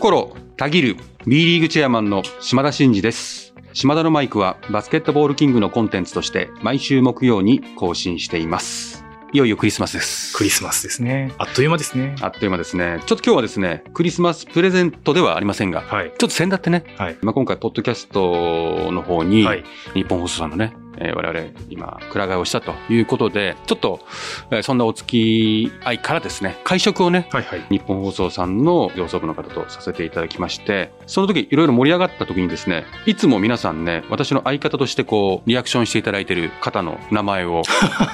心たぎる B リーグチェアマンの島田真二です。島田のマイクはバスケットボールキングのコンテンツとして毎週木曜に更新しています。いよいよクリスマスです。クリスマスですね。あっという間ですね。あっという間ですね。ちょっと今日はですね、クリスマスプレゼントではありませんが、はい。ちょっと先だってね、はい。まあ、今回、ポッドキャストの方に、はい。日本放送さんのね、えー我々今、くら替えをしたということで、ちょっと、えーそんなお付き合いからですね、会食をね、はい。はい。日本放送さんの上層部の方とさせていただきまして、その時いろいろ盛り上がった時にですね、いつも皆さんね、私の相方としてこう、リアクションしていただいている方の名前を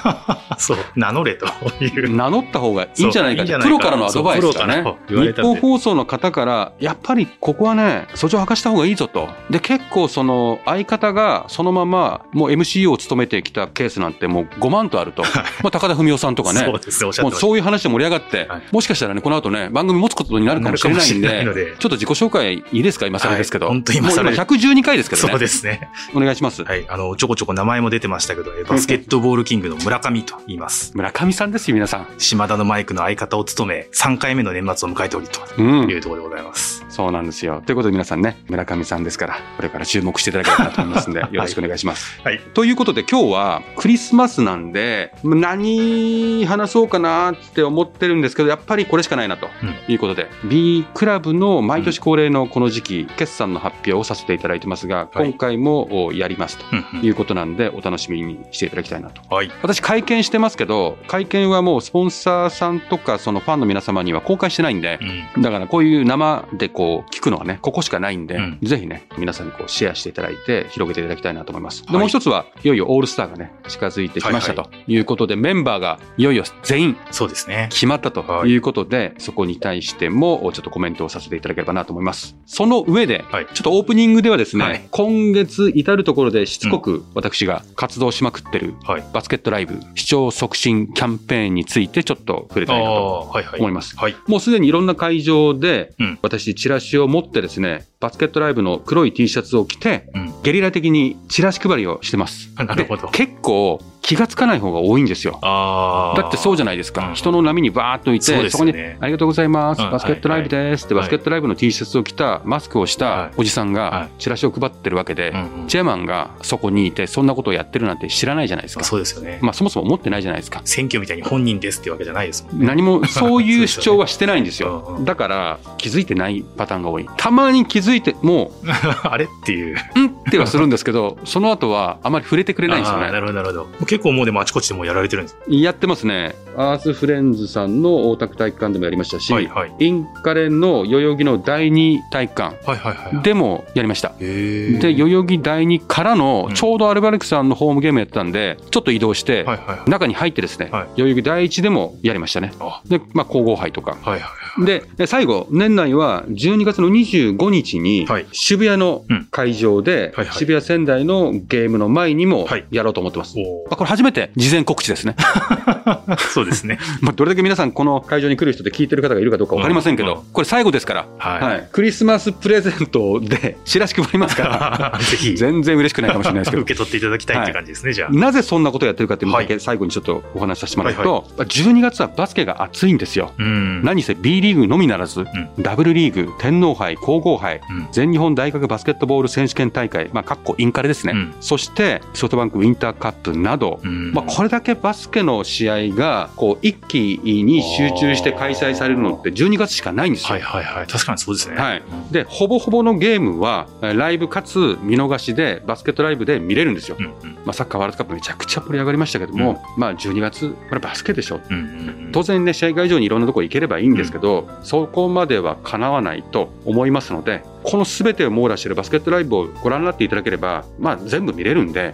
そう、名乗れという。名乗った方がいいんじゃないかいいプロからのアドバイスがね日本放送の方から、やっぱりここはね、訴状を明かした方がいいぞと。で、結構その相方がそのままもう MC を務めてきたケースなんてもう5万とあると。まあ高田文夫さんとかね。そうですね、おっしゃっもうそういう話で盛り上がって、はいもしかしたらね、この後ね、番組持つことになるかもしれないんで、でちょっと自己紹介いいですか？今更ですけど。はい本当今更もう112回ですけた。どね。そうですね。お願いします。はい。あの、ちょこちょこ名前も出てましたけど、えバスケットボールキングの村上と言います。村上さんですよ、皆さん。島田のマイクの相方を務め、3回目の年末を迎えておりとうんい。うところでございます。そうなんですよ。ということで皆さんね、村上さんですから、これから注目していただければなと思いますんで、よろしくお願いします。はい。ということで今日はクリスマスなんで、何話そうかなって思ってるんですけど、やっぱりこれしかないなということで、B クラブの毎年恒例のこの時期、決算の発表をさせていただいてますが、はい今回もおやりますとうんいうことなんで、お楽しみにしていただきたいなと。うんはい。私会見してますけど、会見はもうスポンサーさんとかそのファンの皆様には公開してないんでう、ん。だからこういう生でこう聞くのはね、ここしかないんで、うんぜひね、皆さんにこうシェアしていただいて広げていただきたいなと思います。で、はいもう一つは、いよいよオールスターがね、近づいてきましたはということで、メンバーがいよいよ全員そうですね。決まったとはいいうことで、そこに対してもちょっとコメントをさせていただければなと思います。その上で、はいちょっとオープニングではですね、はい今月至るところでしつこく私が活動しまくってるはい。バスケットライブ視聴促進キャンペーンについてちょっと触れあたいなと。思います。はい。もうすでにいろんな会場で、うん私、チラシを持ってですね、バスケットライブの黒い T シャツを着て、うん。ゲリラ的にチラシ配りをしてます。なるほどで結構気がつかない方が多いんですよ。だってそうじゃないですか。うん人の波にバーっといて、そうですこに、ありがとうございます。うんバスケットライブですって、はいバスケットライブの T シャツを着た、マスクをしはいたおじさんはがいチラシを配ってるわけで、チェアマンがそこにいて、そんなことをやってるなんて知らないじゃないですか。そうですよね。まあそもそも思ってないじゃないですか。選挙みたいに本人ですってわけじゃないですもんね。何もそういう主張はしてないんです。よ だから気づいてないパターンが多い。たまに気づいても あれっていう。う、んってはするんですけど、その後はあまり触れてくれないんですよね。なるほど、なるほど。結構もうでもあちこちでもうやられてるんです。やってますね。アースフレンズさんの大田区体育館でもやりましたし、はいはい。インカレンの代々木の第二体育館はいはいはい。でもやりました。へーで、代々木第二からのうんちょうどアルバルクさんのホームゲームやってたんで、ちょっと移動して、はいはいはい。中に入ってですね、はい代々木第一でもやりましたね。あで、まあ、皇后杯とか。はいはい。で、で最後、年内は12月の25日にはい渋谷のうん会場ではいはい渋谷仙台のゲームの前にもはいやろうと思ってます。おまあこれ初めて事前告知ですね。ー そうですね。まあどれだけ皆さんこの会場に来る人で聞いてる方がいるかどうかわかりませんけど、うんうんこれ最後ですから、はいはいクリスマスプレゼントでチラシ配りますから、ぜひ、全然嬉しくないかもしれないですけど受。け取っていただきたいって感じですね、じゃあ。なぜそんなことをやってるかっていうのだけは最後にちょっとお話しさせてもらうはと、12月はバスケが熱いんですよ。うん。何せ B リーグのみならず、ダブルリーグ、天皇杯、皇后杯、うん全日本大学バスケットボール選手権大会、まあ、かっこインカレですね、うんそしてソフトバンクウィンターカップなど、うんまあ、これだけバスケの試合がこう一気に集中して開催されるのって12月しかないんですよ。はいはいはい。確かにそうですね。はいでほぼほぼのゲームはえーライブかつ見逃しでバスケットライブで見れるんですよ。うんうん。まあ、サッカーワールドカップめちゃくちゃ盛り上がりましたけども、まあ、12月これバスケでしょうんうんうん。当然ね、試合会場にいろんなところ行ければいいんですけど、そこまではかなわないと思いますので、このすべてを網羅しているバスケットライブをご覧になっていただければ、まあ、全部見れるんで、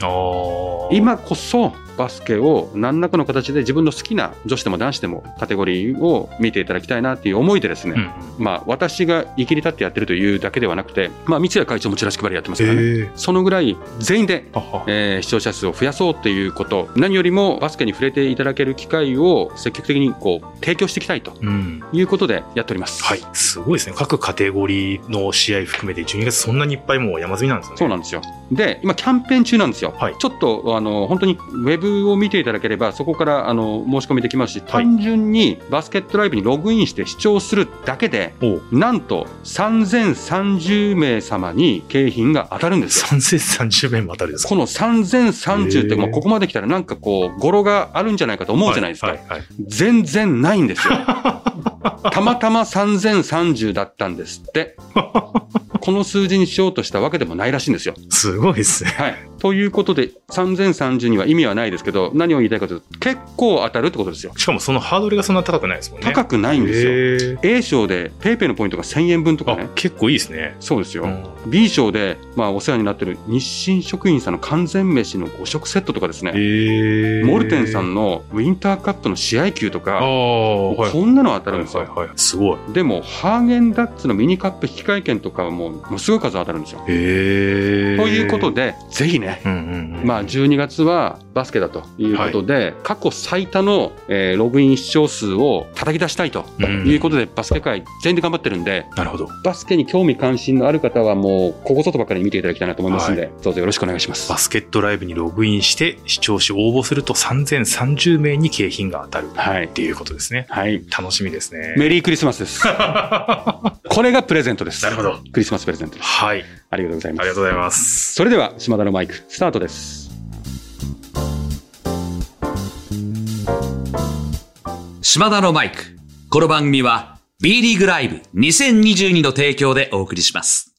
今こそバスケを何らかの形で自分の好きな女子でも男子でもカテゴリーを見ていただきたいなっていう思いでですね、うんまあ、私が生きり立ってやってるというだけではなくて、まあ、三谷会長もチラシ配りやってますからね。へえ。そのぐらい全員でえー視聴者数を増やそうっていうこと、何よりもバスケに触れていただける機会を積極的にこう提供していきたいとうん。いうことでやっております。はい。すごいですね。各カテゴリーの試合回含めて12月そんなにいっぱいもう山積みなんですね。そうなんですよ。で、今、キャンペーン中なんですよ。はいちょっと、あの、本当に、ウェブを見ていただければ、そこから、あの、申し込みできますし、単純にバスケットライブにログインして視聴するだけで、おうなんと、3030名様に景品が当たるんですよ。3030名も当たるんですか？この3030って、へーもうここまで来たらなんかこう、語呂があるんじゃないかと思うじゃないですか。はいはいはい全然ないんですよ。たまたま3030だったんですって。この数字にしようとしたわけでもないらしいんですよ。すごいですね。はい。ということで、3030には意味はないですけど、何を言いたいかというと、結構当たるってことですよ。しかもそのハードルがそんな高くないですもんね。高くないんですよ。A 賞で PayPay のポイントが1000円分とかあね。結構いいですね。そうですよ。うん B 賞で、まあ、お世話になってる日清食品さんの完全飯の5食セットとかですね。モルテンさんのウィンターカップの試合球とあか、あ、はい。こんなの当たるんですよ。はいはいはい。すごい。でも、ハーゲンダッツのミニカップ引換券とかはもう、ものすごい数当たるんですよ。ということで、ぜひね、うんうんうん。まあ、12月はバスケだということで、過去最多の、えーログイン視聴数を叩き出したいとうんいうことで、バスケ界全員で頑張ってるんで、なるほど。バスケに興味関心のある方はもう、ここぞとばかりに見ていただきたいなと思いますんで、どうぞよろしくお願いします。バスケットライブにログインして視聴し応募すると3030名に景品が当たるはいっていうことですね。はい。楽しみですね。メリークリスマスです。これがプレゼントです。なるほど。クリスマスプレゼントです。はい。ありがとうございます。ありがとうございます。それでは、島田のマイク、スタートです。島田のマイク。この番組は B リーグライブ2022の提供でお送りします。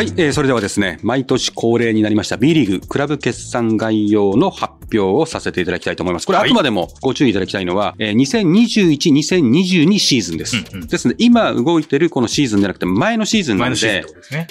はい、えーそれではですね、毎年恒例になりました B リーグクラブ決算概要の発表をさせていただきたいと思います。これあはいくまでもご注意いただきたいのは、えー2021、2022シーズンです。うんうんですので、今動いてるこのシーズンじゃなくて前のシーズンなので。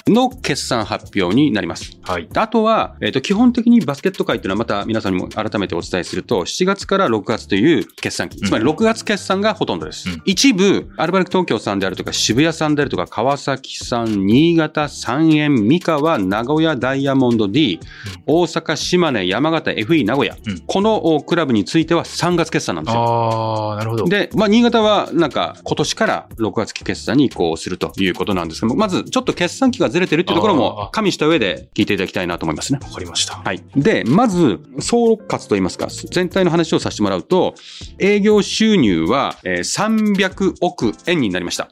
の決算発表になります。はい。あとは、えっ、と、基本的にバスケット界っていうのはまた皆さんにも改めてお伝えすると、7月から6月という決算期、つまり6月決算がほとんどです。うん一部、アルバルク東京さんであるとか、渋谷さんであるとか、川崎さん、新潟、三円、三河、名古屋ダイヤモンド D、大阪、島根、山形、FE 名古屋、うんこのおクラブについては3月決算なんですよ。ああ、なるほど。で、まあ、新潟はなんか今年から6月期決算に移行するということなんですけども、まずちょっと決算期がずれてるっていうところあもー加味した上で聞いていただきたいなと思いますね。わかりました。はい。で、まず、総括といいますか、全体の話をさせてもらうと、営業収入はえー300億円になりました。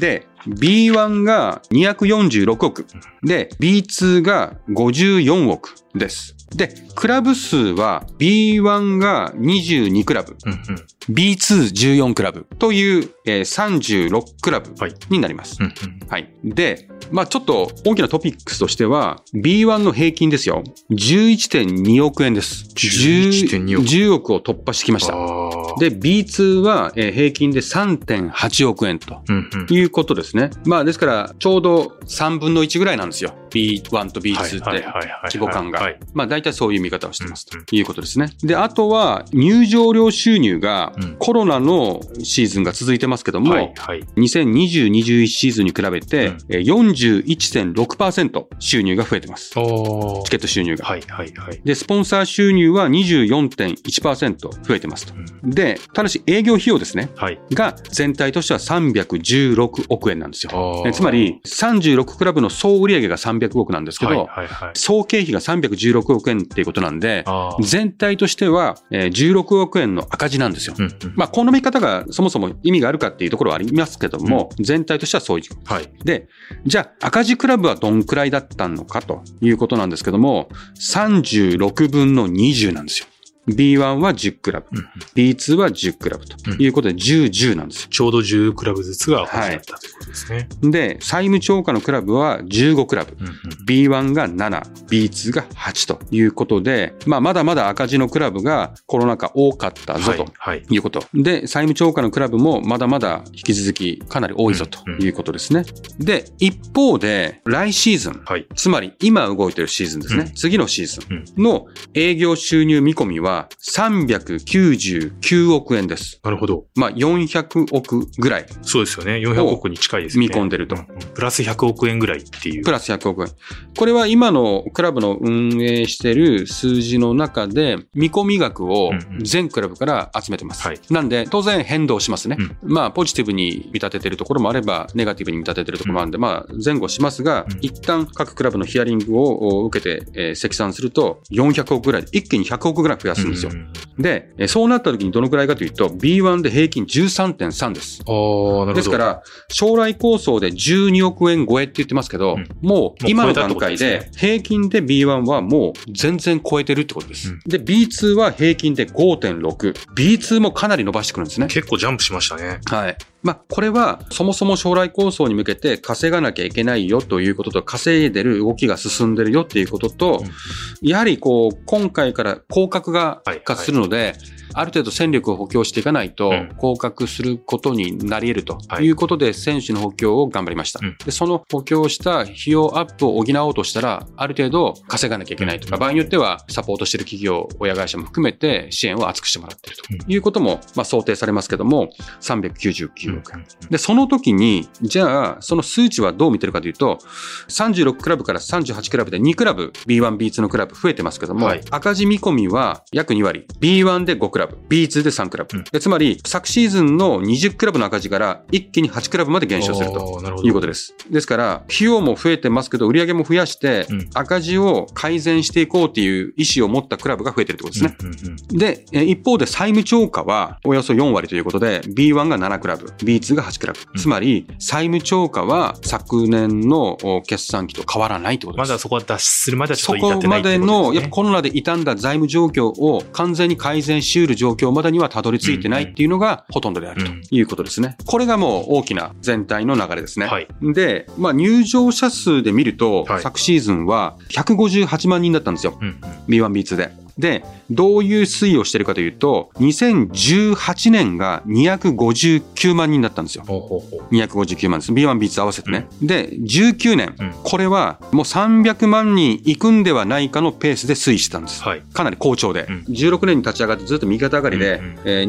で、B1 が246億。で、B2 が54億です。で、クラブ数は B1 が22クラブ、うんうん。B214 クラブという、えー36クラブはいになります。うんうん。はい。で、まあちょっと大きなトピックスとしては、B1 の平均ですよ。11.2億円です。11.2億10億を突破してきました。で、B2 はえー平均で3.8億円とうんうん。いうことですね。まあですから、ちょうど3分の1ぐらいなんですよ。B1 と B2 って。規模感がはい。まあ大体そういう見方をしてますとうんいうことですね。で、あとは入場料収入がうんコロナのシーズンが続いてますけども、はいはい。2020-21シーズンに比べて、うんえー41.6%収入が増えてます。おチケット収入が。はいはいはい。で、スポンサー収入は24.1%増えてますと。で、ただし営業費用ですね。はい。が全体としては316億円なんですよ。つまり、36クラブの総売上が300億なんですけど、はいはいはい。総経費が316億円っていうことなんで。全体としてはえー16億円の赤字なんですよ。うんうん。まあ、この見方がそもそも意味があるかっていうところはありますけども、全体としてはそういう。はい。で、じゃあ赤字クラブはどんくらいだったのかということなんですけども、36分の20なんですよ。B1 は10クラブ、うんうん B2 は10クラブということで10、10なんですよ。ちょうど10クラブずつが赤字だったということですね。で、債務超過のクラブは15クラブ。うんうん。B1 が7、B2 が8ということで、まあ、まだまだ赤字のクラブがコロナ禍多かったぞと。はい。いうこと。で、債務超過のクラブもまだまだ引き続きかなり多いぞとうんうんいうことですね。で、一方で、来シーズン、はい。つまり今動いてるシーズンですね。うん次のシーズンの営業収入見込みはは399億円です。なるほど。まあ、400億ぐらい、そうですよね。400億に近いですよね。見込んでるとううんプラス100億円ぐらいっていう。プラス100億円。これは今のクラブの運営してる数字の中で、見込み額をうんうん全クラブから集めてます。はいなんで、当然変動しますね。うんまあ、ポジティブに見立ててるところもあれば、ネガティブに見立ててるところもあるんで、まあ、前後しますが、うん一旦各クラブのヒアリングを受けて、えー積算すると、400億ぐらい、一気に100億ぐらい増やすんですよ。で、えーそうなった時にどのくらいかというと、B1 で平均13.3です。ああ、なるほど。ですか、ら、将来構想で12億円超えって言ってますけど、うんもう今の段階で、平均で B1 はもう全然超えてるってことです。うんで、B2 は平均で5.6。B2 もかなり伸ばしてくるんですね。結構ジャンプしましたね。はい。まあ、これは、そもそも将来構想に向けて稼がなきゃいけないよということと、稼いでる動きが進んでるよっていうことと、やはりこう、今回から降格が復活するので、ある程度戦力を補強していかないとうん、降格することになり得るとはい。いうことで、選手の補強を頑張りました。うん。で、その補強した費用アップを補おうとしたら、ある程度稼がなきゃいけないとか、うん。場合によってはサポートしてる企業、親会社も含めて支援を厚くしてもらってるうん。ということも、まあ、想定されますけども、399億円。うん。で、その時に、じゃあ、その数値はどう見てるかというと、36クラブから38クラブで2クラブ、B1、B2 のクラブ増えてますけども、はい。赤字見込みは約2割、B1 で5クラブ、B2 で3クラブ。うんでつまり、昨シーズンの20クラブの赤字から一気に8クラブまで減少すると。いうことです。ですから、費用も増えてますけど、売り上げも増やしてうん、赤字を改善していこうっていう意思を持ったクラブが増えてるってことですね。で、えー一方で債務超過はおよそ4割ということで、B1 が7クラブ、B2 が8クラブ。うんつまり、債務超過は昨年のお決算期と変わらないってことで。ますだそこは脱出するまではちょそっと至ってないこまでってことの、やっぱ。コロナで傷んだ財務状況を完全に改善し得る状況までにはたどり着いてないっていうのがほとんどであるということですね。これがもう大きな全体の流れですね。はい。で、まあ入場者数で見ると、はい昨シーズンは158万人だったんですよ。うんうん B1、B2 で。で、どういう推移をしてるかというと、2018年が259万人だったんですよ。ほうほうほう。259万です。B1、B2 合わせてね。で、19年、うんこれはもう300万人いくんではないかのペースで推移してたんです。はい。かなり好調で、うん16年に立ち上がってずっと右肩上がりで、うんうんえー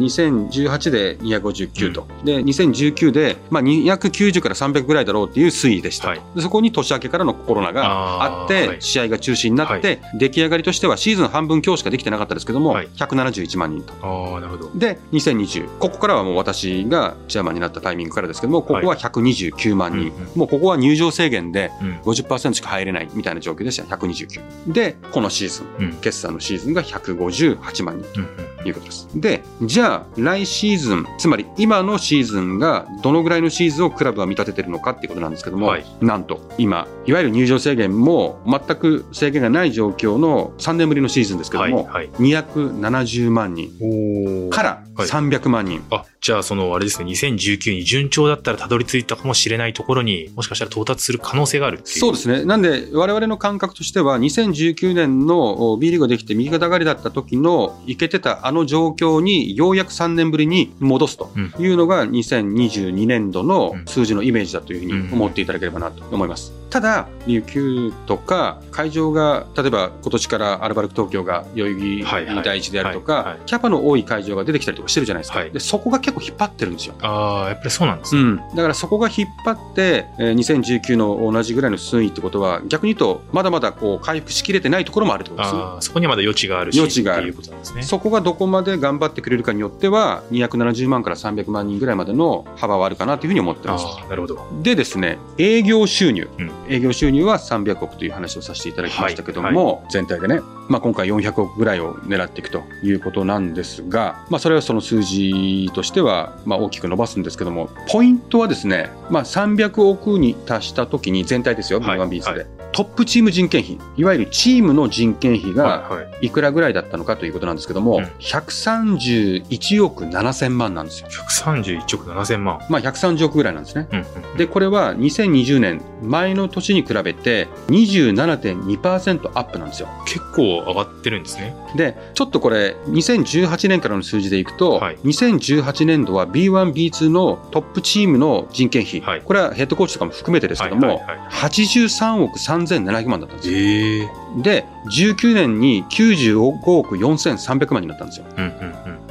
2018で259と、で2019で、まあ、290から300ぐらいだろうっていう推移でしたと、はいでそこに年明けからのコロナがあってはい試合が中止になって、出来上がりとしてはシーズン半分強しかできてなかったですけども、はい171万人と。ああ、なるほど。で、2020。ここからはもう私がチェアマンになったタイミングからですけども、ここは129万人。うんうんもうここは入場制限でうん。50%しか入れないみたいな状況でした。129。で、このシーズン。うん。決算のシーズンが158万人うんということです。で、じゃあ来シーズン、つまり今のシーズンがどのぐらいのシーズンをクラブは見立ててるのかっていうことなんですけども、はいなんと今、いわゆる入場制限も全く制限がない状況の3年ぶりのシーズンですけども、はい。はい。270万人おからはい300万人。あ、じゃあそのあれですね、2019に順調だったらたどり着いたかもしれないところにもしかしたら到達する可能性がある。そうですね。なんで、我々の感覚としては、2019年のお B リーグができて右肩上がりだった時の、いけてたあの状況に、ようやく3年ぶりに戻すとうんいうのが、2022年度のうん数字のイメージだというふうに思っていただければなと思います。ただ、琉球とか、会場が、例えば今年からアルバルク東京が代々木はいはい第一であるとはいはい、かキャパの多い会場が出てきたりとかしてるじゃないですか。はいで、そこが結構引っ張ってるんですよ。ああ、やっぱりそうなんですね。うん、だからそこが引っ張って、えー2019の同じぐらいの推移ってことは、逆に言うと、まだまだこう回復しきれてないところもあるってことですね。そこにはまだ余地があるし、余地があることなんですね。そこがどこまで頑張ってくれるかによっては、270万から300万人ぐらいまでの幅はあるかなというふうに思ってます。なるほど。でですね、営業収入、うん営業収入は300億という話をさせていただきましたけども、全体でね、まあ、今回400億ぐらいを狙っていくということなんですが、まあ、それはその数字としては、まあ、大きく伸ばすんですけども、ポイントはですね、まあ、300億に達した時に全体ですよ、はい B1B で、はトップチーム人件費、いわゆるチームの人件費がはいはい。いくらぐらいだったのかということなんですけども、うん131億7000万なんですよ。131億7000万。まあ、130億ぐらいなんですね。うんうん。で、これは2020年前の年に比べて27.2%アップなんですよ。結構上がってるんですね。で、ちょっとこれ、2018年からの数字でいくと、はい2018年度は B1、B2 のトップチームの人件費、はいこれはヘッドコーチとかも含めてですけども、はいはいはい83億3700万だったんですよ。ええで、19年に95億4300万になったんですよ。うんうん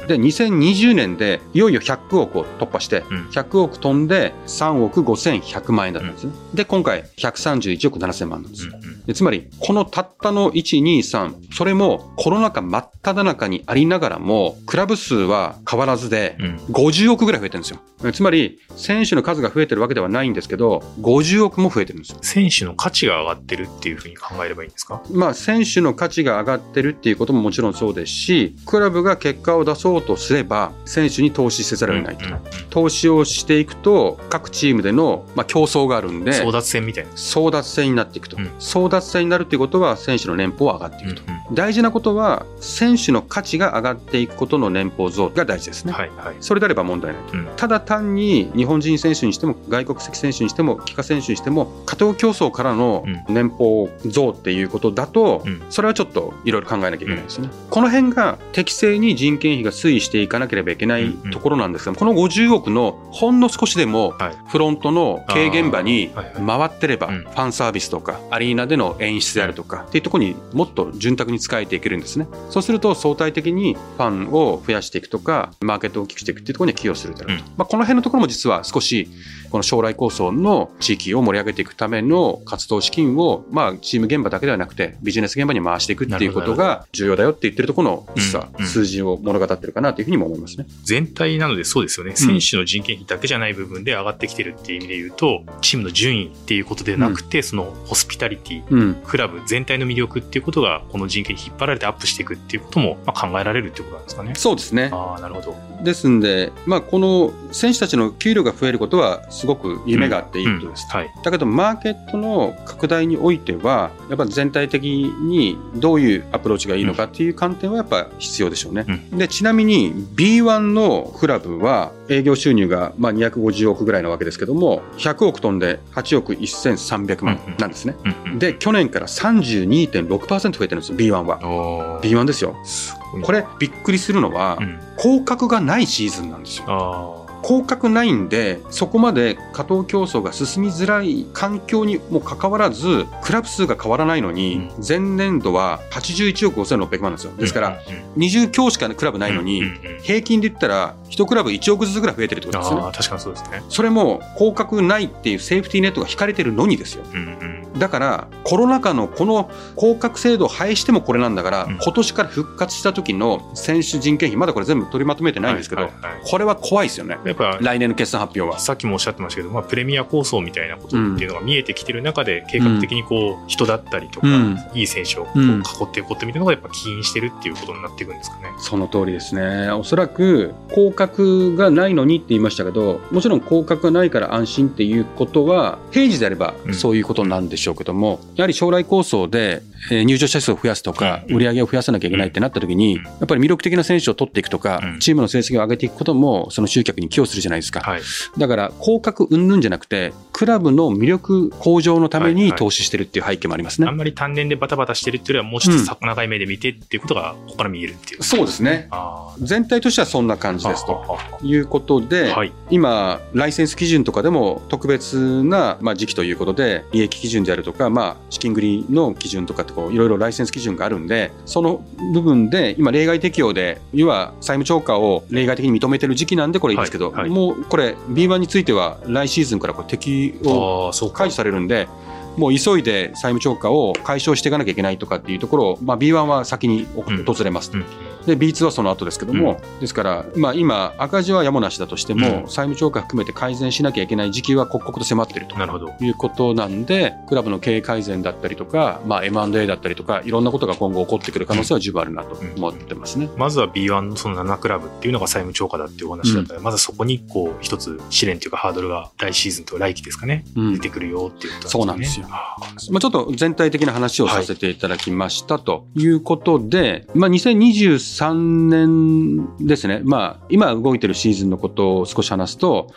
うん。で、2020年でいよいよ100億を突破して、うん100億飛んで3億5100万円だったんですね。で、今回131億7000万なんですよ。うんうんでつまり、このたったの1、2、3、それもコロナ禍真っ只中にありながらも、クラブ数は変わらずで、うん50億ぐらい増えてるんですよ。つまり、選手の数が増えてるわけではないんですけど、50億も増えてるんですよ。選手の価値が上がってるっていうふうに考えればいいんですか？まあ、選手の価値が上がってるっていうことももちろんそうですし、クラブが結果を出そうとすれば、選手に投資せざるを得ないと。うんうん投資をしていくと、各チームでの、まあ、競争があるんで、争奪戦みたいな。争奪戦になっていくと。うん争奪戦になるっていうことは、選手の年俸は上がっていくと。うん大事なことは、選手の価値が上がっていくことの年俸増が大事ですね。はいはい。それであれば問題ないと。うん。ただ単に日本人選手にしても外国籍選手にしても帰化選手にしても加藤競争からの年俸増っていうことだと、うん。それはちょっといろいろ考えなきゃいけないですね、この辺が適正に人件費が推移していかなければいけないうんうん。ところなんですが、この50億のほんの少しでもはい。フロントの経営現場に回ってれば、うん。ファンサービスとかアリーナでの演出であるとかっていうところにもっと潤沢に使えていけるんですね。そうすると相対的にファンを増やしていくとかマーケットを大きくしていくっていうところに寄与するだろうと、うん。まあ、この辺のところも実は少しこの将来構想の地域を盛り上げていくための活動資金を、まあ、チーム現場だけではなくてビジネス現場に回していくっていうことが重要だよって言ってるところの実はうんうん数字を物語ってるかなというふうにも思いますね。全体なのでそうですよね。選手の人件費だけじゃない部分で上がってきてるっていう意味で言うと、チームの順位っていうことでなくて、そのホスピタリティ、うんクラブ全体の魅力っていうことが、この人件費引っ張られてアップしていくっていうことも、まあ、考えられるっていうことなんですかね。そうですね。ああ、なるほど。ですんで、まあ、この選手たちの給料が増えることはすごく夢があっていいことです。うんはい。だけど、マーケットの拡大においては、やっぱ全体的にどういうアプローチがいいのかっていう観点はやっぱ必要でしょうね。うで、ちなみに B1 のクラブは営業収入がまあ250億ぐらいなわけですけども、100億飛んで8億1300万なんですね。うんうん、で、去年から32.6%増えてるんですよ、B1 は。おー B1 ですよ。これびっくりするのはう、ん、降格がないシーズンなんですよ。あ降格ないんで、そこまで加藤競争が進みづらい環境にもかかわらず、クラブ数が変わらないのに、前年度は81億5600万なんですよ。ーですから、うんうん20強しかクラブないのに平均で言ったら、1クラブ1億ずつぐらい増えてるってことですよね。確かにそうですね。それも、降格ないっていうセーフティーネットが引かれてるのにですよ。だから、コロナ禍のこの降格制度を廃してもこれなんだから、うん今年から復活した時の選手人件費、まだこれ全部取りまとめてないんですけど、これは怖いですよね。やっぱ来年の決算発表は。さっきもおっしゃってましたけど、まあ、プレミア構想みたいなことっていうのが見えてきてる中で、計画的にこう、人だったりとか、うん。いい選手をこううん。囲っていこうってみたいなのがやっぱ起因してるっていうことになっていくんですかね。その通りですね。おそらく、降格がないのにって言いましたけど、もちろん降格がないから安心っていうことは、平時であればうん。そういうことなんでしょうけども、やはり将来構想で、えー入場者数を増やすとか、うん。売り上げを増やさなきゃいけないってなった時に、うん。やっぱり魅力的な選手を取っていくとか、うん。チームの成績を上げていくことも、その集客に寄与するじゃないですか。はい。だから、降格云々じゃなくて、クラブの魅力向上のためはいはいに投資してるっていう背景もありますね。あんまり単年でバタバタしてるっていうよりは、もうちょっとさ長い目で見てっていうことが、ここから見えるっていう。そうですね。あ全体としてはそんな感あ。じですと。はいうことで、はい。今、ライセンス基準とかでも特別な、まあ、時期ということで、利益基準であるとか、まあ、資金繰りの基準とかってこう、いろいろライセンス基準があるんで、その部分で、今、例外適用で、要は債務超過を例外的に認めてる時期なんで、これいいですけど、はいはいもうこれ、B1 については、来シーズンからこれ適用。解除されるんで、もう急いで債務超過を解消していかなきゃいけないとかっていうところを、まあ、B1 は先にうん訪れます。うんで B2 はその後ですけども、ですから、まあ、今、赤字はやむなしだとしても、うん。債務超過含めて改善しなきゃいけない時期は刻々と迫っているとなるほど。いうことなんで、クラブの経営改善だったりとか、まあ、M&A だったりとか、いろんなことが今後起こってくる可能性は十分あるなと思ってますね。まずは B1 のその7クラブっていうのが債務超過だっていうお話だったら、まずそこにこう一つ試練というかハードルが来シーズンと来期ですかね、うん。出てくるよっていうことそうなんですよ。あまあ、ちょっと全体的な話をさせていただきましたということで、まあ、2023 3年ですね。まあ、今動いてるシーズンのことを少し話すと、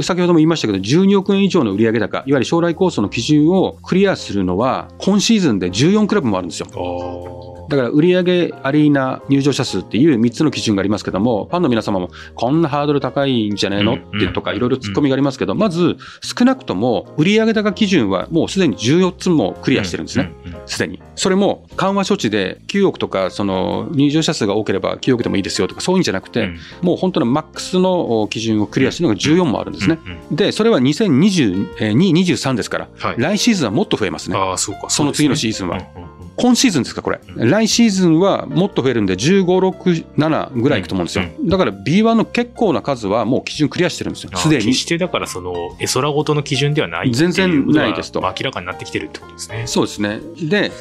先ほども言いましたけど、12億円以上の売上高、いわゆる将来構想の基準をクリアするのは、今シーズンで14クラブもあるんですよ。だから売上アリーナ入場者数っていう3つの基準がありますけども、ファンの皆様もこんなハードル高いんじゃねえの？ってとかいろいろ突っ込みがありますけど、まず少なくとも売上高基準はもうすでに14つもクリアしてるんですね。すでに。それも緩和処置で9億とかその入場者数が多ければ9億でもいいですよとかそういうんじゃなくて、もう本当のマックスの基準をクリアしてるのが14もあるんですね。で、それは2022、23ですから、来シーズンはもっと増えますね。その次のシーズンは。今シーズンですか、これ。来シーズンはもっと増えるんで、15、6、7ぐらいいくと思うんですよ。だから B1 の結構な数はもう基準クリアしてるんですよ、すでに。決してだからその、絵空ごとの基準ではない全然ないですと。明らかになってきてるってことですね。そうですね。で、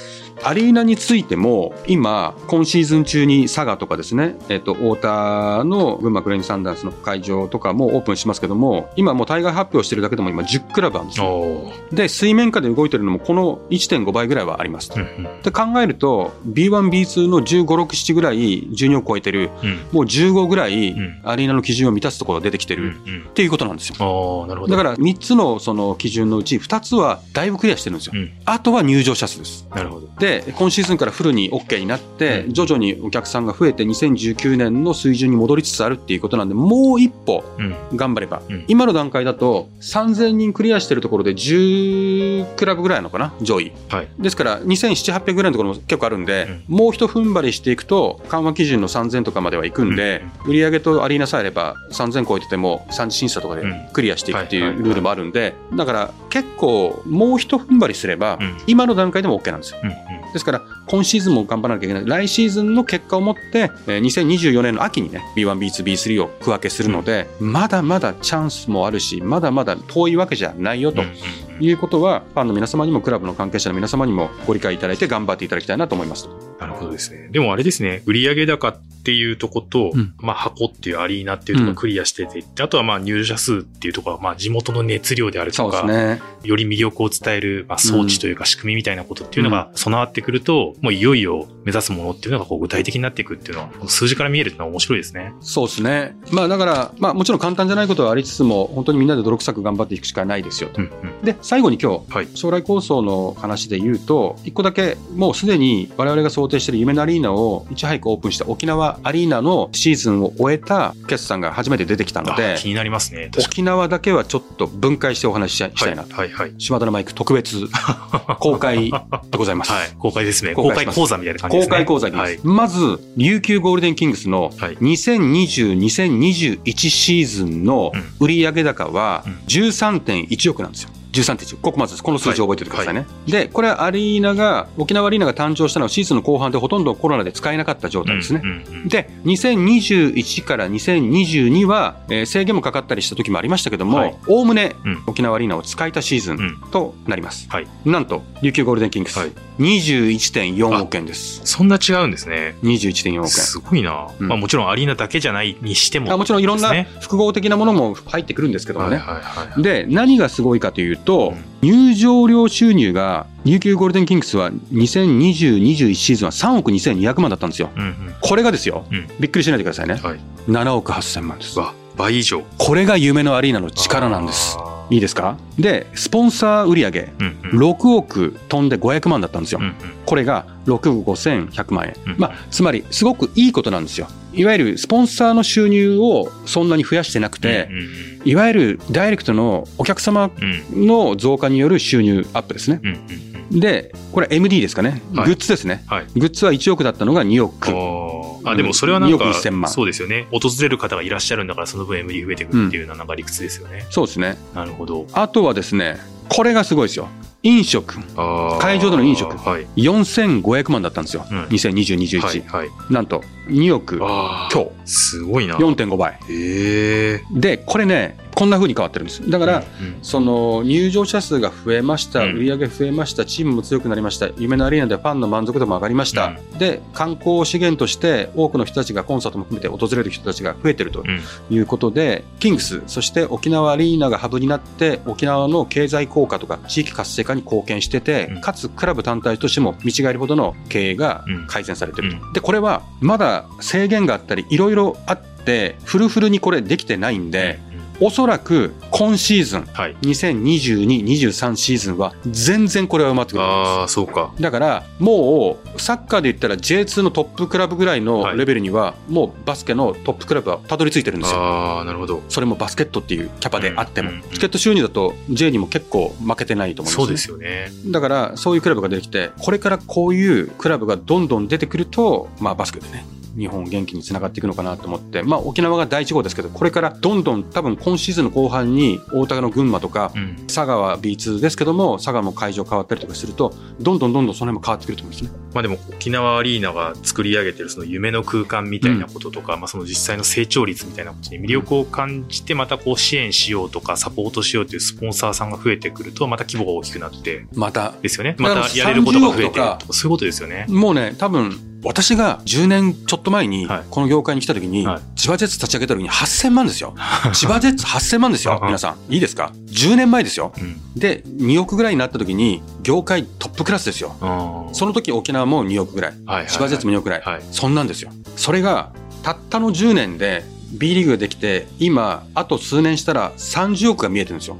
アリーナについても、今、今シーズン中に佐賀とかですね、えっ、と、太田の群馬クレインサンダースの会場とかもオープンしますけども、今もう対外発表してるだけでも今10クラブあるんですよ。で、水面下で動いてるのもこの1.5倍ぐらいはありますと。で考えると、B1、B2 の15、6、7ぐらい12を超えてる、うん、もう15ぐらいアリーナの基準を満たすところが出てきてるっていうことなんですよ。なるほどだから3つのその基準のうち2つはだいぶクリアしてるんですよ。うん、あとは入場者数です。なるほど。で、今シーズンからフルに OK になって、徐々にお客さんが増えて2019年の水準に戻りつつあるっていうことなんで、もう一歩頑張れば、うん、今の段階だと3000人クリアしてるところで10クラブぐらいのかな、上位。はい、ですから2700、800ぐらいのところも結構あるんで、うん、もう一踏ん張りしていくと、緩和基準の3000とかまではいくんで、うん、売上とアリーナさえあれば3000超えてても3次審査とかでクリアしていくっていうルールもあるんで、だから結構もう一踏ん張りすれば、今の段階でも OK なんですよ。ですから、今シーズンも頑張らなきゃいけない。来シーズンの結果をもって、2024年の秋にね、B1、B2、B3 を区分けするので、まだまだチャンスもあるし、まだまだ遠いわけじゃないよと。いうことは、ファンの皆様にも、クラブの関係者の皆様にもご理解いただいて頑張っていただきたいなと思います。なるほどですね。でもあれですね、売上高っていうとこと、うん、まあ箱っていうアリーナっていうところクリアしてて、うん、あとはまあ入場数っていうところは、まあ地元の熱量であるとか、ね、より魅力を伝える、まあ、装置というか仕組みみたいなことっていうのが備わってくると、もういよいよ目指すものっていうのがこう具体的になっていくっていうのは、数字から見えるっていうのは面白いですね。そうですね。まあだから、まあもちろん簡単じゃないことはありつつも、本当にみんなで泥臭く頑張っていくしかないですよと。うんうん、で、最後に今日、はい、将来構想の話で言うと、一個だけもうすでに我々が想定している夢のアリーナをいち早くオープンした沖縄アリーナのシーズンを終えた決算が初めて出てきたので、気になりますね。沖縄だけはちょっと分解してお話ししたいなと。はい、はい、はい。島田のマイク特別 公開でございます。はい、公開ですね。公開講座みたいな感じですね。公開講座。はい、まず、琉球ゴールデンキングスの2020、2021シーズンの売上高は13.1億なんですよ。13.1ここまずこの数字を覚えておいてくださいね、はい。はい、でこれはアリーナが沖縄アリーナが誕生したのはシーズンの後半でほとんどコロナで使えなかった状態ですね、うんうんうん、で2021から2022は、えー、制限もかかったりした時もありましたけどもおおむね沖縄アリーナを使えたシーズンとなります、はい、なんと琉球ゴールデンキングス、はい、21.4億円です。そんな違うんですね。21.4億円。すごいな、うん、まあ、もちろんアリーナだけじゃないにしても、ね、もちろんいろんな複合的なものも入ってくるんですけどもね、はいはいはい、で何がすごいかというと、入場料収入が琉球ゴールデンキングスは2020-21シーズンは3億2200万だったんですよ、うんうん、これがですよ、うん、びっくりしないでくださいね、はい、7億8000万です倍以上。これが夢のアリーナの力なんです。いいですか？でスポンサー売上6億飛んで500万だったんですよ、うんうん、これが6億5100万円、うん、まあつまりすごくいいことなんですよ。いわゆるスポンサーの収入をそんなに増やしてなくて、うんうん、いわゆるダイレクトのお客様の増加による収入アップですね、うんうん、でこれ MD ですかね、はい、グッズですね、はい、グッズは1億だったのが2億。あ、でもそれはなんか、そうですよね。訪れる方がいらっしゃるんだから、その分 MD 増えてくるっていうのはなんか理屈ですよね、うん。そうですね。なるほど。あとはですね、これがすごいですよ。飲食、会場での飲食、はい、4500万だったんですよ、うん、2020、21、はいはい、なんと2億。今日、すごいな。4.5倍。で、これね、こんな風に変わってるんです。だから、その入場者数が増えました、売り上げ増えましたチームも強くなりました。夢のアリーナでファンの満足度も上がりました、で観光資源として多くの人たちがコンサートも含めて訪れる人たちが増えてるということで、キングスそして沖縄アリーナがハブになって沖縄の経済効果とか地域活性化に貢献してて、かつクラブ単体としても見違えるほどの経営が改善されてると、でこれはまだ制限があったりいろいろあってフルフルにこれできてないんで、おそらく今シーズン、はい、2022、23シーズンは全然これは埋まってくるああ、そうか。だから、もうサッカーで言ったら J2 のトップクラブぐらいのレベルには、もうバスケのトップクラブはたどり着いてるんですよ。ああ、なるほど。それもバスケットっていうキャパであっても、チケット収入だと J にも結構負けてないと思います、そうですよね。だから、そういうクラブが出てきて、これからこういうクラブがどんどん出てくると、まあバスケでね、日本元気につながっていくのかなと思って、まあ、沖縄が第1号ですけどこれからどんどん多分今シーズンの後半に大田の群馬とか、うん、佐賀は B2 ですけども佐賀も会場変わったりとかするとどんどんどんどんその辺も変わってくると思うんですね。まあ、でも沖縄アリーナが作り上げてるその夢の空間みたいなこととか、うん、まあ、その実際の成長率みたいなことに魅力を感じてまたこう支援しようとかサポートしようというスポンサーさんが増えてくるとまた規模が大きくなって。また。ですよね。またやれることが増えてるとか。そういうことですよね。もうね多分私が10年ちょっと前にこの業界に来た時に、千葉ジェッツ立ち上げた時に8000万ですよ。千葉ジェッツ8000万ですよ。皆さん。いいですか ?10 年前ですよ。で、2億ぐらいになった時に、業界トップクラスですよ。その時沖縄も2億ぐらい。千葉ジェッツも2億ぐらい。そんなんですよ。それが、たったの10年で B リーグができて、今、あと数年したら30億が見えてるんですよ。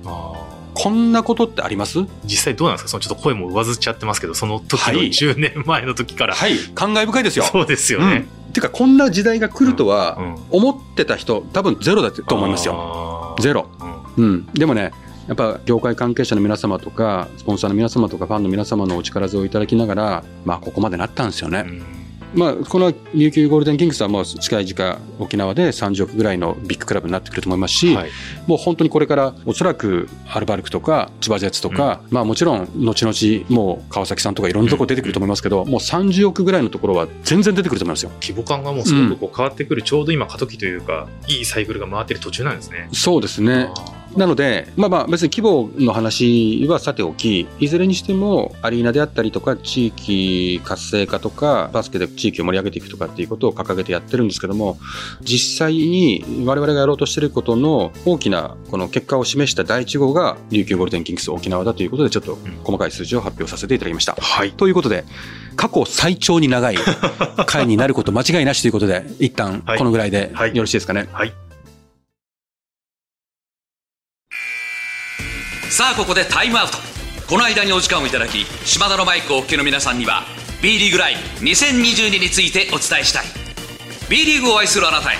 こんなことってあります？実際どうなんですか？そのちょっと声も上ずっちゃってますけど、その時の10年前の時から。はい、感慨深いですよ。そうですよね。うん、っていうか、こんな時代が来るとは、思ってた人、多分ゼロだと思いますよ。ゼロ。うん、うん。でもね、やっぱ業界関係者の皆様とか、スポンサーの皆様とか、ファンの皆様のお力添えをいただきながら、まあ、ここまでなったんですよね。うんまあ、この琉球ゴールデンキングスはもう近い時間沖縄で30億ぐらいのビッグクラブになってくると思いますし、はい、もう本当にこれからおそらくアルバルクとか千葉ジェッツとか、うん、まあもちろん後々もう川崎さんとかいろんなところ出てくると思いますけど、うん、もう30億ぐらいのところは全然出てくると思いますよ。規模感がもうすごくこう変わってくる、うん、ちょうど今過渡期というかいいサイクルが回ってる途中なんですね。そうですねなので、まあまあ別に規模の話はさておき、いずれにしてもアリーナであったりとか、地域活性化とか、バスケで地域を盛り上げていくとかっていうことを掲げてやってるんですけども、実際に我々がやろうとしていることの大きなこの結果を示した第1号が、琉球ゴールデンキングス沖縄だということで、ちょっと細かい数字を発表させていただきました。はい。ということで、過去最長に長い回になること間違いなしということで、一旦このぐらいでよろしいですかね。はい、はいさあここでタイムアウト。この間にお時間をいただき島田のマイクをお聞きの皆さんには B リーグライブ2022についてお伝えしたい。B リーグを愛するあなたへ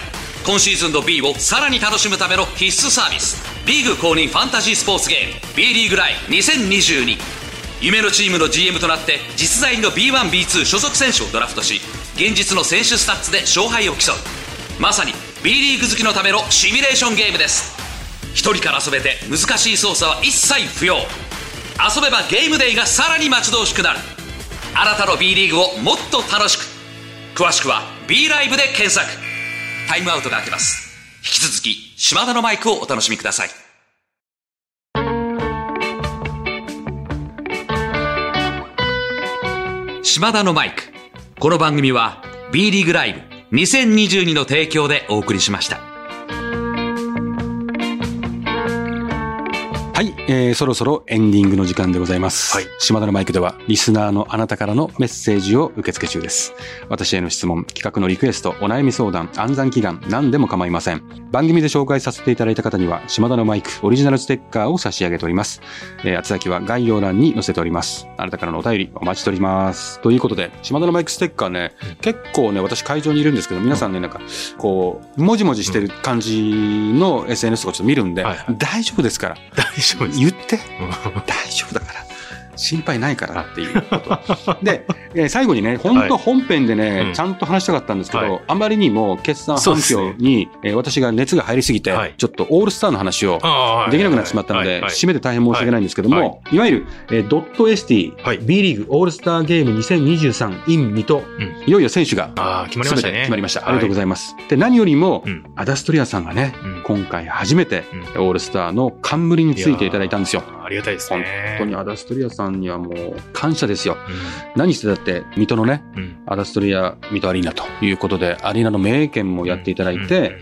今シーズンの B をさらに楽しむための必須サービスリーグ公認ファンタジースポーツゲーム B リーグライブ2022夢のチームの GM となって実在の B1B2 所属選手をドラフトし現実の選手スタッツで勝敗を競う。まさに B リーグ好きのためのシミュレーションゲームです。一人から遊べて難しい操作は一切不要。遊べばゲームデイがさらに待ち遠しくなる。あなたの B リーグをもっと楽しく。詳しくは B ライブで検索。タイムアウトが明けます。引き続き島田のマイクをお楽しみください。島田のマイク。この番組は B リーグライブ2022の提供でお送りしました。えー、そろそろエンディングの時間でございます。はい。島田のマイクでは、リスナーのあなたからのメッセージを受付中です。私への質問、企画のリクエスト、お悩み相談、暗算祈願、何でも構いません。番組で紹介させていただいた方には、島田のマイクオリジナルステッカーを差し上げております。えー、宛先は概要欄に載せております。あなたからのお便りお待ちしております。ということで、島田のマイクステッカーね、結構ね、私会場にいるんですけど、皆さんね、なんか、こう、もじもじしてる感じの SNS とかちょっと見るんで、はいはい、大丈夫ですから。大丈夫です。言って。大丈夫だから。心配ないからっていうこと。で、え最後にね、本当本編でね、はい、ちゃんと話したかったんですけど、はい、あまりにも決算発表に、ね。えー、私が熱が入りすぎて、はい、ちょっとオールスターの話をできなくなってしまったので、締めて大変申し訳ないんですけども、い。わゆる、えー、ドット ST、B リーグオールスターゲーム2023 in 水戸、うん、いよいよ選手が決まりましたね。決まりました。ありがとうございます。で、何よりも、うん、アダストリアさんがね、うん。今回初めてオールスターの冠についていただいたんですよ。ありがたいですね。本当にアダストリアさんにはもう感謝ですよ。何してだって水戸のね、アダストリア水戸アリーナということで、アリーナの名犬もやっていただいて、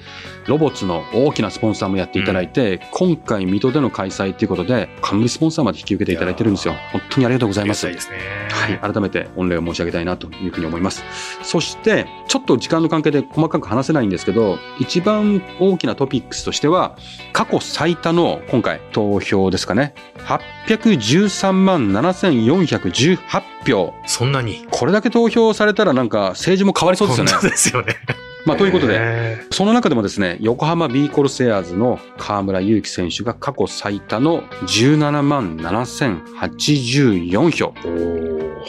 ロボッツの大きなスポンサーもやっていただいて、うん、今回水戸での開催ということで、冠スポンサーまで引き受けていただいてるんですよ。本当にありがとうございます。いですね。はい。改めて御礼を申し上げたいなというふうに思います。そして、ちょっと時間の関係で細かく話せないんですけど、一番大きなトピックスとしては、過去最多の今回投票ですかね。813万7418票。そんなに？これだけ投票されたらなんか政治も変わりそうですよね。そうですよね。まあ、ということで、その中でもですね、横浜ビーコルセアーズの河村勇輝選手が過去最多の17万7084票。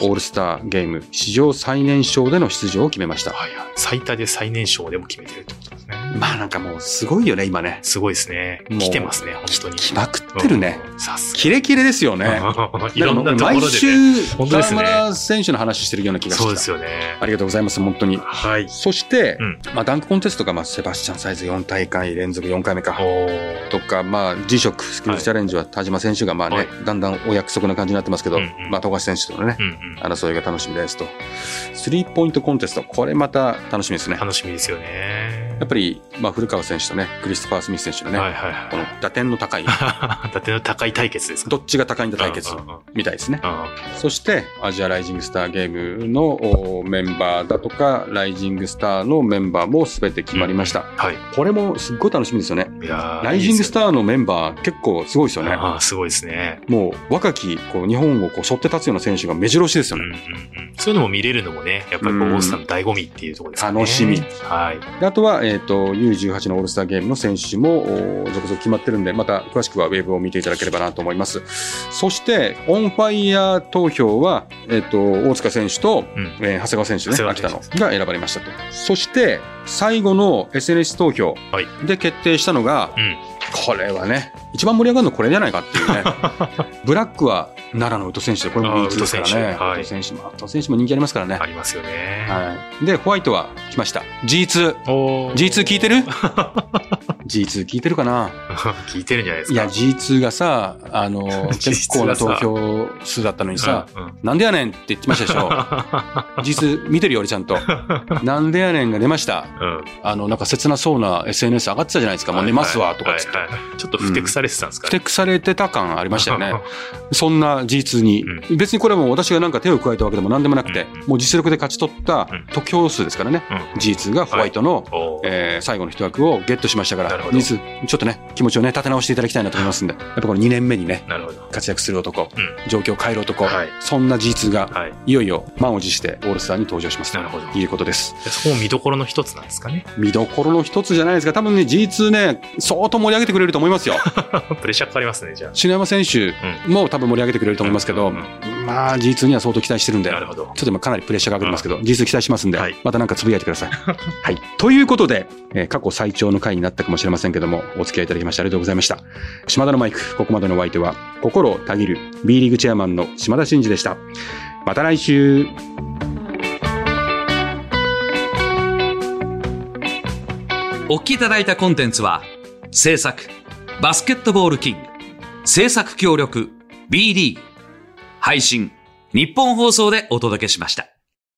オールスターゲーム史上最年少での出場を決めました。はいはい、最多で最年少でも決めてるってこと。まあなんかもうすごいよね、今ね。すごいですね。来てますね、本当に。来まくってるね。さすが。キレキレですよね。いろんなところで、ね、毎週、河村選手の話してるような気がしてそうですよね。ありがとうございます、本当に。はい。そして、うん、まあダンクコンテストが、まあセバスチャンサイズ4大会連続4回目か。とか、まあ G ショックスキルズチャレンジは田島選手がまあね、はい、だんだんお約束な感じになってますけど、うんうん、まあ富樫選手とのね、うんうん、争いが楽しみですと。スリーポイントコンテスト、これまた楽しみですね。楽しみですよね。やっぱり、まあ古川選手とね、クリストファー・スミス選手のね、はいはいはい、この打点の高い。打点の高い対決ですか？どっちが高いんだ対決？みたいですね。そして、アジアライジングスターゲームのメンバーだとか、ライジングスターのメンバーも全て決まりました。うん、はい。これもすっごい楽しみですよね。いやライジングスターのメンバー結構すごいですよね。ああ、すごいですね。もう若き、こう、日本をこう背負って立つような選手が目白押しですよね。うんうんうん、そういうのも見れるのもね、やっぱりオールスターの醍醐味っていうところですね。楽しみ。はい。あとは、えっ、ー、と、U18 のオールスターゲームの選手も続々決まってるんで、また詳しくはウェブを見ていただければなと思います。そして、オンファイヤー投票は、えっ、ー、と、大塚選手と、うん、えー、長谷川選手ね、秋田のが選ばれましたと。そして、最後の SNS 投票で決定したのが、はいうんこれはね、一番盛り上がるのこれじゃないかっていうね。ブラックは奈良の宇都選手で、これも B2 ですからね。はい、宇都選手も、宇都選手も人気ありますからね。ありますよね。はい。で、ホワイトは来ました。G2。G2 聞いてる？G2 聞いてるかな？聞いてるんじゃないですか。いや、G2 がさ、あの、結構な投票数だったのにさ、うんうん、なんでやねんって言ってましたでしょ？G2 見てるよ、俺ちゃんと。なんでやねんが出ました。うん、あの、なんか切なそうな SNS 上がってたじゃないですか。もう寝ますわ、とかっつって、はいはいはい。ちょっとふてくされてたんですか、ね、ふてくされてた感ありましたよね。そんな G2 に、うん、別にこれも私がなんか手を加えたわけでも何でもなくて、うん、もう実力で勝ち取った得票数ですからね。G2 がホワイトの、はい、えー、最後の一枠をゲットしましたから、G2 ちょっとね、気持ちをね、立て直していただきたいなと思いますんで、やっぱこの2年目にね、活躍する男、うん、状況を変える男、はい、そんな G2 が、はい、いよいよ満を持してオールスターに登場します。ということです。そこも見どころの一つなんですかね。見どころの一つじゃないですか。多分ね、G2 ね、相当盛り上げてくれると思いますよ。プレッシャーかかりますね、じゃあ。篠山選手も多分盛り上げてくれると思いますけど、うんうん、まあ G2 には相当期待してるんで、なるほどちょっと今かなりプレッシャーかかってますけど、G2 期待しますんで、はい、またなんかつぶやいてください。はい。ということで、えー、過去最長の回になったかもしれませんけども、お付き合いいただきましてありがとうございました。島田のマイク、ここまでのお相手は、心をたぎる B リーグチェアマンの島田真二でした。また来週。お聞きいただいたコンテンツは、制作、バスケットボールキング、制作協力、BD、配信、日本放送でお届けしました。